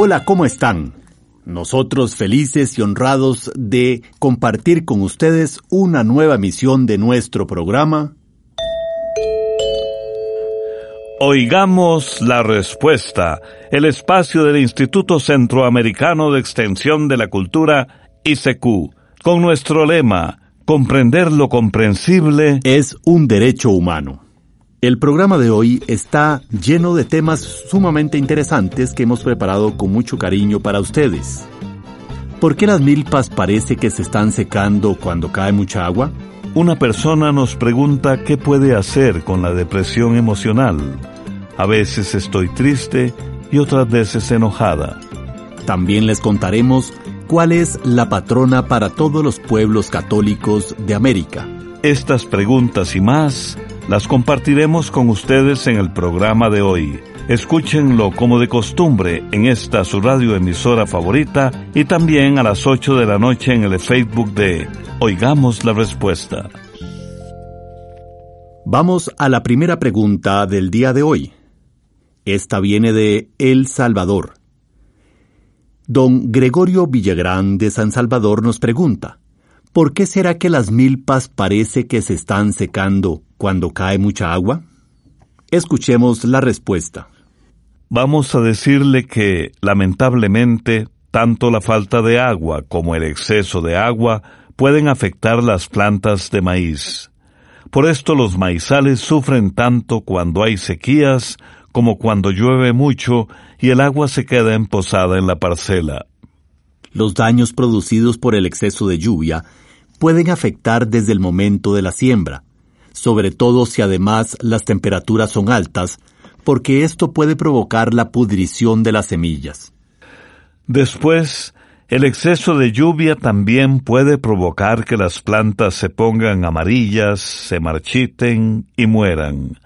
Hola, ¿cómo están? Nosotros felices y honrados de compartir con ustedes una nueva misión de nuestro programa. Oigamos la respuesta, el espacio del Instituto Centroamericano de Extensión de la Cultura, ICQ, con nuestro lema, comprender lo comprensible es un derecho humano. El programa de hoy está lleno de temas sumamente interesantes que hemos preparado con mucho cariño para ustedes. ¿Por qué las milpas parece que se están secando cuando cae mucha agua? Una persona nos pregunta qué puede hacer con la depresión emocional. A veces estoy triste y otras veces enojada. También les contaremos cuál es la patrona para todos los pueblos católicos de América. Estas preguntas y más las compartiremos con ustedes en el programa de hoy. Escúchenlo como de costumbre en esta su radio emisora favorita y también a las 8 de la noche en el Facebook de Oigamos la Respuesta. Vamos a la primera pregunta del día de hoy. Esta viene de El Salvador. Don Gregorio Villagrán de San Salvador nos pregunta, ¿por qué será que las milpas parece que se están secando cuando cae mucha agua? Escuchemos la respuesta. Vamos a decirle que, lamentablemente, tanto la falta de agua como el exceso de agua pueden afectar las plantas de maíz. Por esto los maizales sufren tanto cuando hay sequías como cuando llueve mucho y el agua se queda emposada en la parcela. Los daños producidos por el exceso de lluvia pueden afectar desde el momento de la siembra, sobre todo si además las temperaturas son altas, porque esto puede provocar la pudrición de las semillas. Después, el exceso de lluvia también puede provocar que las plantas se pongan amarillas, se marchiten y mueran.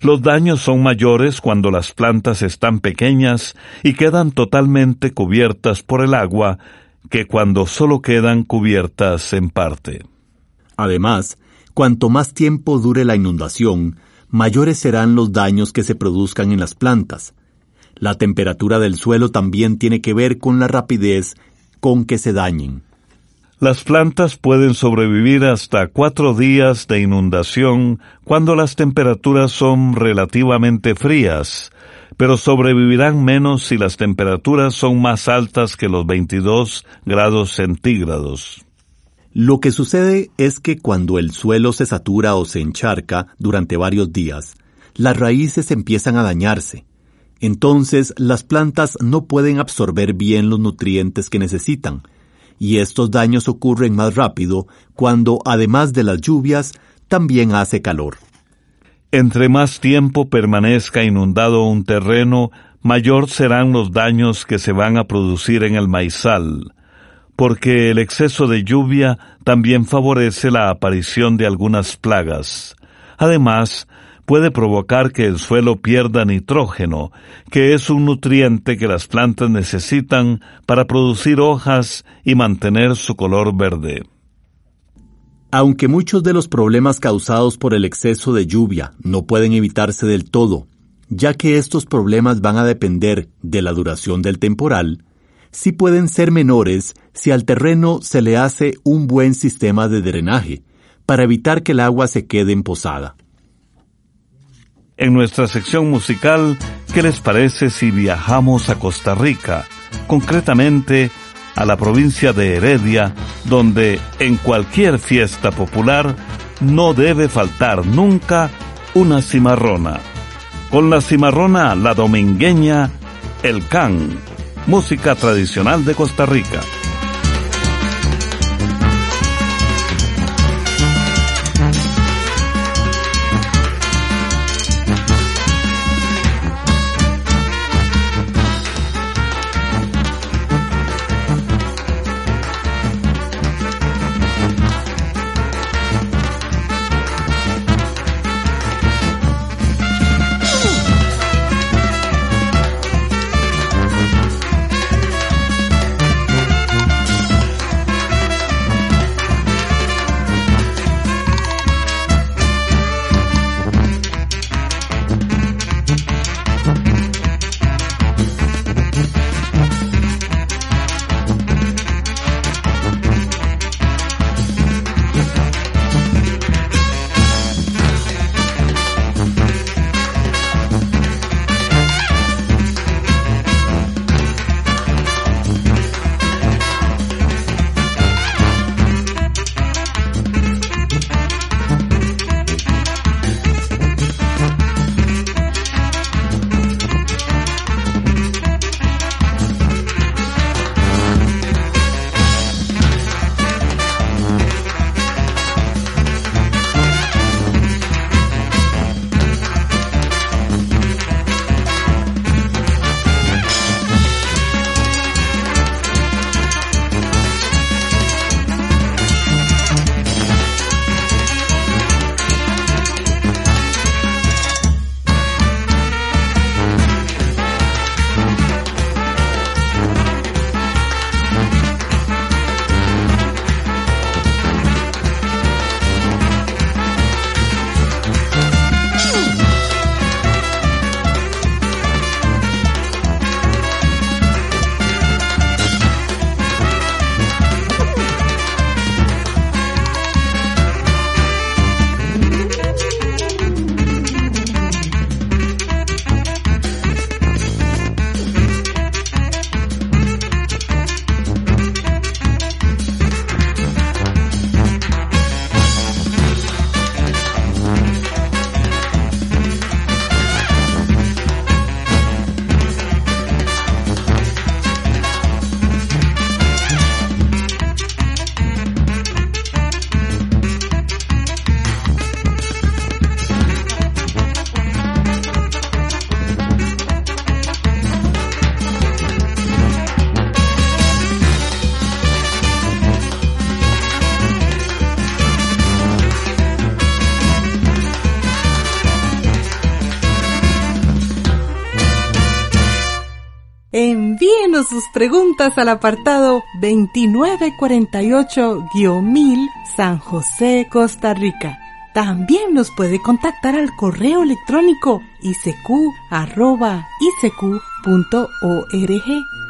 Los daños son mayores cuando las plantas están pequeñas y quedan totalmente cubiertas por el agua que cuando solo quedan cubiertas en parte. Además, cuanto más tiempo dure la inundación, mayores serán los daños que se produzcan en las plantas. La temperatura del suelo también tiene que ver con la rapidez con que se dañen. Las plantas pueden sobrevivir hasta cuatro días de inundación cuando las temperaturas son relativamente frías, pero sobrevivirán menos si las temperaturas son más altas que los 22 grados centígrados. Lo que sucede es que cuando el suelo se satura o se encharca durante varios días, las raíces empiezan a dañarse. Entonces las plantas no pueden absorber bien los nutrientes que necesitan, y estos daños ocurren más rápido cuando, además de las lluvias, también hace calor. Entre más tiempo permanezca inundado un terreno, mayor serán los daños que se van a producir en el maizal, porque el exceso de lluvia también favorece la aparición de algunas plagas. Además, puede provocar que el suelo pierda nitrógeno, que es un nutriente que las plantas necesitan para producir hojas y mantener su color verde. Aunque muchos de los problemas causados por el exceso de lluvia no pueden evitarse del todo, ya que estos problemas van a depender de la duración del temporal, sí pueden ser menores si al terreno se le hace un buen sistema de drenaje, para evitar que el agua se quede emposada. En nuestra sección musical, ¿qué les parece si viajamos a Costa Rica, concretamente a la provincia de Heredia, donde en cualquier fiesta popular no debe faltar nunca una cimarrona? Con la cimarrona, la domingueña, el can, música tradicional de Costa Rica. Preguntas al apartado 2948-1000 San José, Costa Rica. También nos puede contactar al correo electrónico isq.org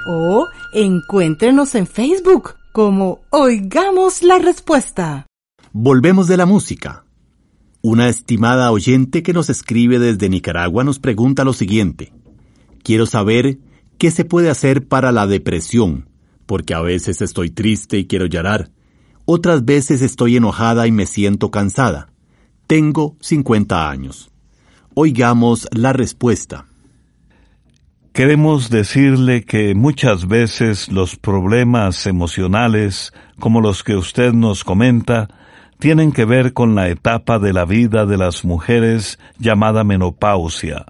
o encuéntrenos en Facebook como Oigamos la Respuesta. Volvemos de la música. Una estimada oyente que nos escribe desde Nicaragua nos pregunta lo siguiente. Quiero saber ¿Qué se puede hacer para la depresión? Porque a veces estoy triste y quiero llorar. Otras veces estoy enojada y me siento cansada. Tengo 50 años. Oigamos la respuesta. Queremos decirle que muchas veces los problemas emocionales, como los que usted nos comenta, tienen que ver con la etapa de la vida de las mujeres llamada menopausia.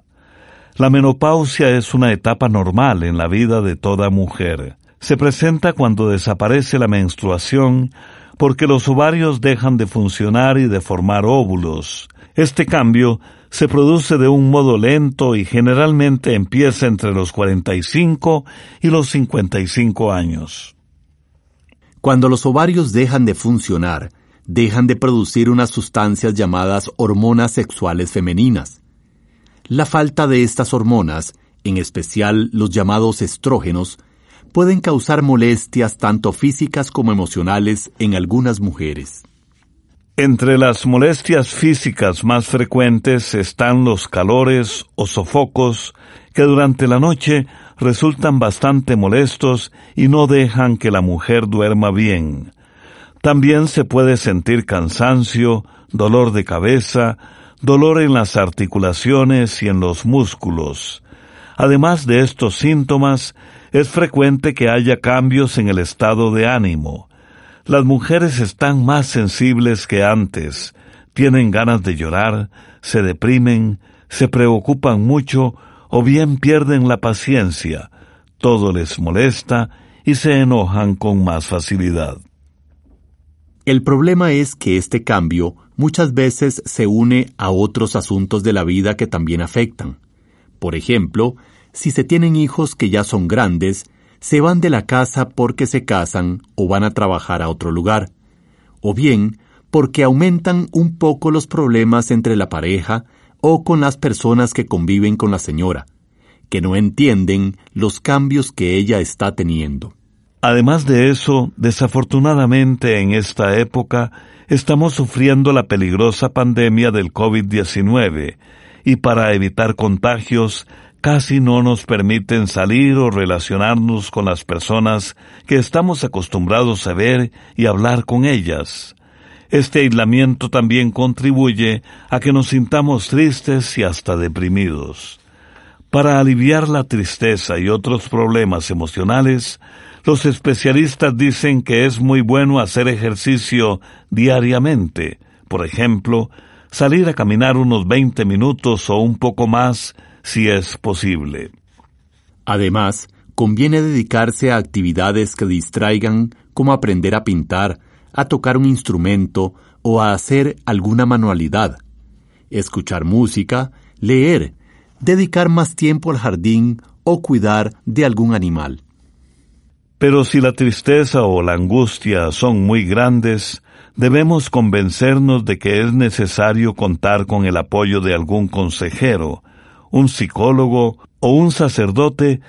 La menopausia es una etapa normal en la vida de toda mujer. Se presenta cuando desaparece la menstruación porque los ovarios dejan de funcionar y de formar óvulos. Este cambio se produce de un modo lento y generalmente empieza entre los 45 y los 55 años. Cuando los ovarios dejan de funcionar, dejan de producir unas sustancias llamadas hormonas sexuales femeninas. La falta de estas hormonas, en especial los llamados estrógenos, pueden causar molestias tanto físicas como emocionales en algunas mujeres. Entre las molestias físicas más frecuentes están los calores o sofocos que durante la noche resultan bastante molestos y no dejan que la mujer duerma bien. También se puede sentir cansancio, dolor de cabeza, dolor en las articulaciones y en los músculos. Además de estos síntomas, es frecuente que haya cambios en el estado de ánimo. Las mujeres están más sensibles que antes, tienen ganas de llorar, se deprimen, se preocupan mucho o bien pierden la paciencia, todo les molesta y se enojan con más facilidad. El problema es que este cambio muchas veces se une a otros asuntos de la vida que también afectan. Por ejemplo, si se tienen hijos que ya son grandes se van de la casa porque se casan o van a trabajar a otro lugar, o bien porque aumentan un poco los problemas entre la pareja o con las personas que conviven con la señora, que no entienden los cambios que ella está teniendo. Además de eso, desafortunadamente en esta época estamos sufriendo la peligrosa pandemia del COVID-19 y para evitar contagios casi no nos permiten salir o relacionarnos con las personas que estamos acostumbrados a ver y hablar con ellas. Este aislamiento también contribuye a que nos sintamos tristes y hasta deprimidos. Para aliviar la tristeza y otros problemas emocionales, los especialistas dicen que es muy bueno hacer ejercicio diariamente, por ejemplo, salir a caminar unos 20 minutos o un poco más si es posible. Además, conviene dedicarse a actividades que distraigan como aprender a pintar, a tocar un instrumento o a hacer alguna manualidad, escuchar música, leer, dedicar más tiempo al jardín o cuidar de algún animal. Pero si la tristeza o la angustia son muy grandes, debemos convencernos de que es necesario contar con el apoyo de algún consejero, un psicólogo o un sacerdote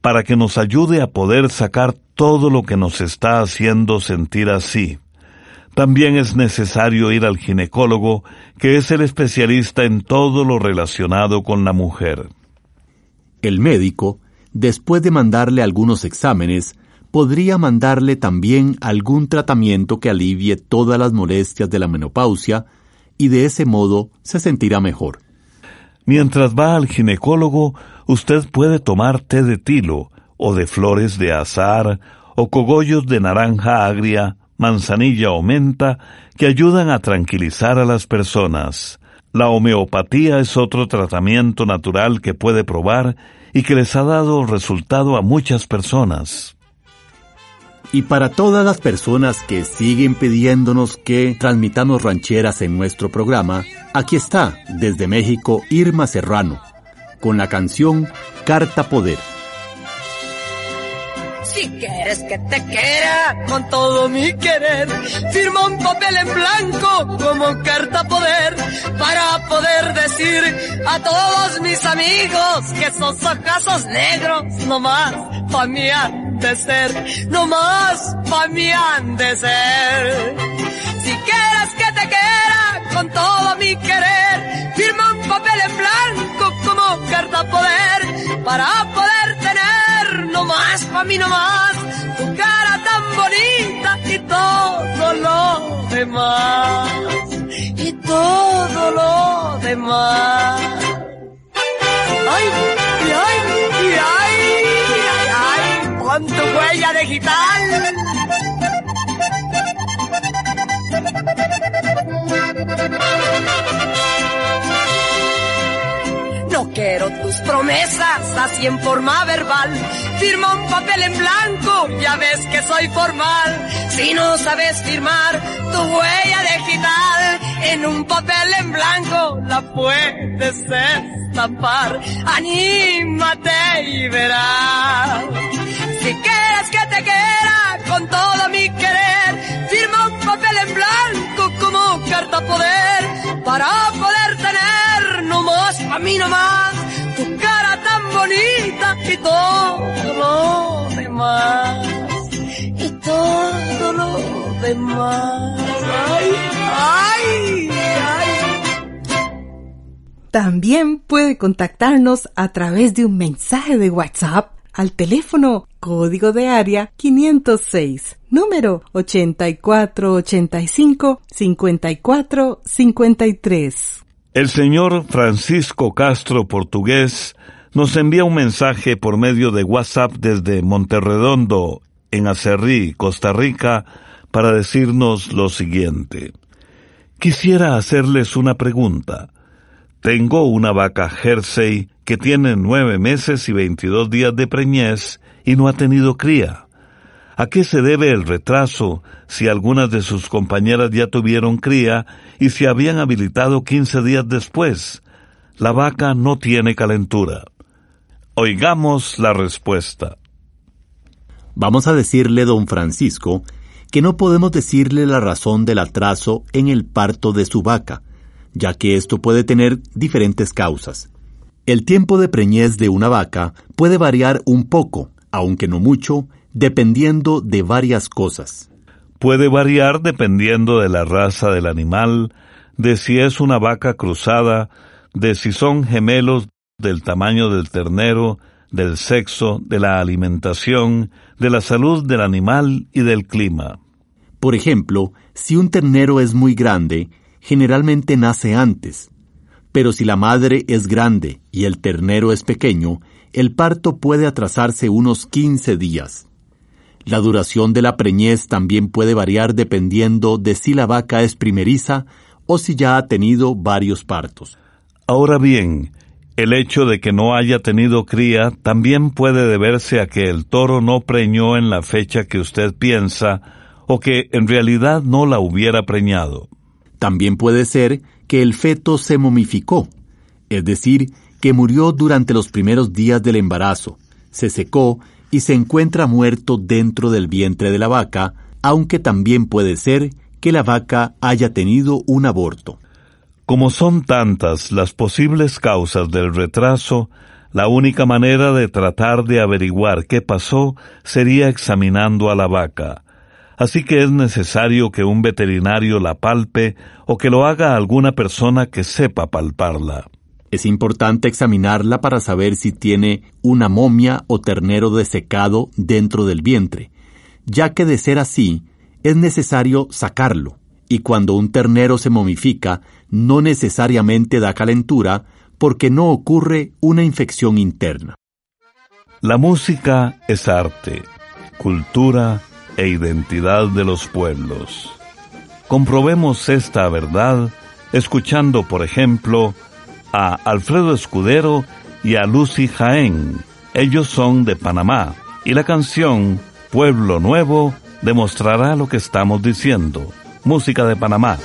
para que nos ayude a poder sacar todo lo que nos está haciendo sentir así. También es necesario ir al ginecólogo, que es el especialista en todo lo relacionado con la mujer. El médico, después de mandarle algunos exámenes, podría mandarle también algún tratamiento que alivie todas las molestias de la menopausia y de ese modo se sentirá mejor. Mientras va al ginecólogo, usted puede tomar té de tilo, o de flores de azar, o cogollos de naranja agria, manzanilla o menta, que ayudan a tranquilizar a las personas. La homeopatía es otro tratamiento natural que puede probar y que les ha dado resultado a muchas personas. Y para todas las personas que siguen pidiéndonos que transmitamos rancheras en nuestro programa, aquí está, desde México, Irma Serrano, con la canción Carta Poder. Si quieres que te quiera con todo mi querer, firma un papel en blanco como carta poder para poder decir a todos mis amigos que esos ojazos negros nomás pa' mí han de ser, nomás pa' mí han de ser. Si quieres que te quiera con todo mi querer, firma un papel en blanco como carta poder para poder pa' mí nomás tu cara tan bonita y todo lo demás y todo lo demás. Ay, y ay, y ay, ay, ay, con tu huella digital. Quiero tus promesas así en forma verbal. Firma un papel en blanco, ya ves que soy formal. Si no sabes firmar tu huella digital en un papel en blanco, la puedes destapar. Anímate y verás. Si quieres que te quiera con todo mi querer, firma un papel en blanco como carta poder para poder tener no más a mí nomás tu todo lo demás y todo lo demás. Ay, ¡Ay! ¡Ay! También puede contactarnos a través de un mensaje de WhatsApp al teléfono código de área 506, número 8485-5453. El señor Francisco Castro Portugués nos envía un mensaje por medio de WhatsApp desde Monterredondo, en Acerrí, Costa Rica, para decirnos lo siguiente. Quisiera hacerles una pregunta. Tengo una vaca Jersey que tiene nueve meses y veintidós días de preñez y no ha tenido cría. ¿A qué se debe el retraso si algunas de sus compañeras ya tuvieron cría y se habían habilitado quince días después? La vaca no tiene calentura. Oigamos la respuesta. Vamos a decirle, don Francisco, que no podemos decirle la razón del atraso en el parto de su vaca, ya que esto puede tener diferentes causas. El tiempo de preñez de una vaca puede variar un poco, aunque no mucho, dependiendo de varias cosas. Puede variar dependiendo de la raza del animal, de si es una vaca cruzada, de si son gemelos, del tamaño del ternero, del sexo, de la alimentación, de la salud del animal y del clima. Por ejemplo, si un ternero es muy grande, generalmente nace antes. Pero si la madre es grande y el ternero es pequeño, el parto puede atrasarse unos 15 días. La duración de la preñez también puede variar dependiendo de si la vaca es primeriza o si ya ha tenido varios partos. Ahora bien, el hecho de que no haya tenido cría también puede deberse a que el toro no preñó en la fecha que usted piensa o que en realidad no la hubiera preñado. También puede ser que el feto se momificó, es decir, que murió durante los primeros días del embarazo, se secó y se encuentra muerto dentro del vientre de la vaca, aunque también puede ser que la vaca haya tenido un aborto. Como son tantas las posibles causas del retraso, la única manera de tratar de averiguar qué pasó sería examinando a la vaca. Así que es necesario que un veterinario la palpe o que lo haga alguna persona que sepa palparla. Es importante examinarla para saber si tiene una momia o ternero desecado dentro del vientre, ya que de ser así, es necesario sacarlo, y cuando un ternero se momifica, no necesariamente da calentura, porque no ocurre una infección interna. La música es arte, cultura e identidad de los pueblos. Comprobemos esta verdad escuchando, por ejemplo, a Alfredo Escudero y a Lucy Jaén. Ellos son de Panamá y la canción Pueblo Nuevo demostrará lo que estamos diciendo. Música de Panamá.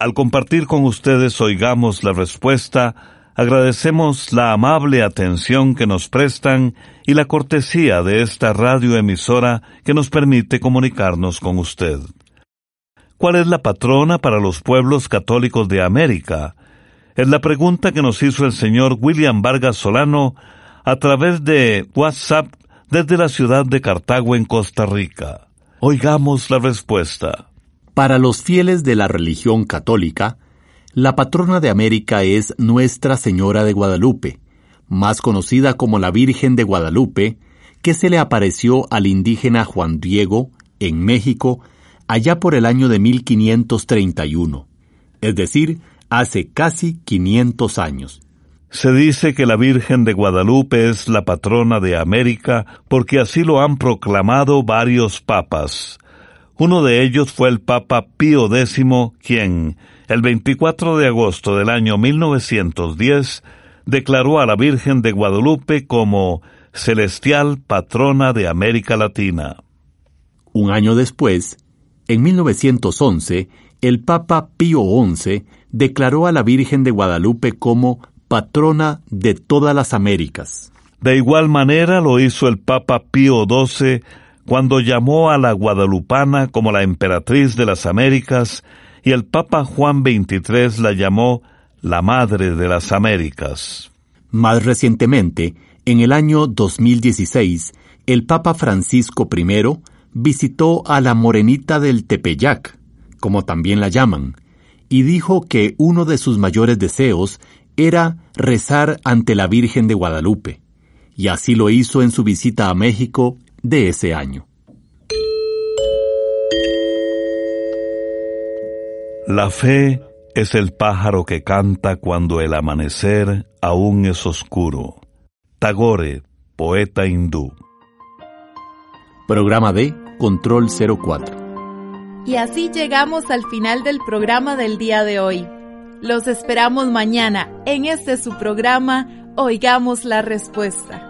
Al compartir con ustedes Oigamos la Respuesta, agradecemos la amable atención que nos prestan y la cortesía de esta radioemisora que nos permite comunicarnos con usted. ¿Cuál es la patrona para los pueblos católicos de América? Es la pregunta que nos hizo el señor William Vargas Solano a través de WhatsApp desde la ciudad de Cartago en Costa Rica. Oigamos la respuesta. Para los fieles de la religión católica, la patrona de América es Nuestra Señora de Guadalupe, más conocida como la Virgen de Guadalupe, que se le apareció al indígena Juan Diego en México allá por el año de 1531, es decir, hace casi 500 años. Se dice que la Virgen de Guadalupe es la patrona de América porque así lo han proclamado varios papas. Uno de ellos fue el Papa Pío X, quien, el 24 de agosto del año 1910, declaró a la Virgen de Guadalupe como celestial patrona de América Latina. Un año después, en 1911, el Papa Pío XI declaró a la Virgen de Guadalupe como patrona de todas las Américas. De igual manera lo hizo el Papa Pío XII cuando llamó a la guadalupana como la emperatriz de las Américas y el Papa Juan XXIII la llamó la Madre de las Américas. Más recientemente, en el año 2016, el Papa Francisco I visitó a la Morenita del Tepeyac, como también la llaman, y dijo que uno de sus mayores deseos era rezar ante la Virgen de Guadalupe, y así lo hizo en su visita a México de ese año. La fe es el pájaro que canta cuando el amanecer aún es oscuro. Tagore, poeta hindú. Programa de Control 04. Y así llegamos al final del programa del día de hoy. Los esperamos mañana en este su programa Oigamos la Respuesta.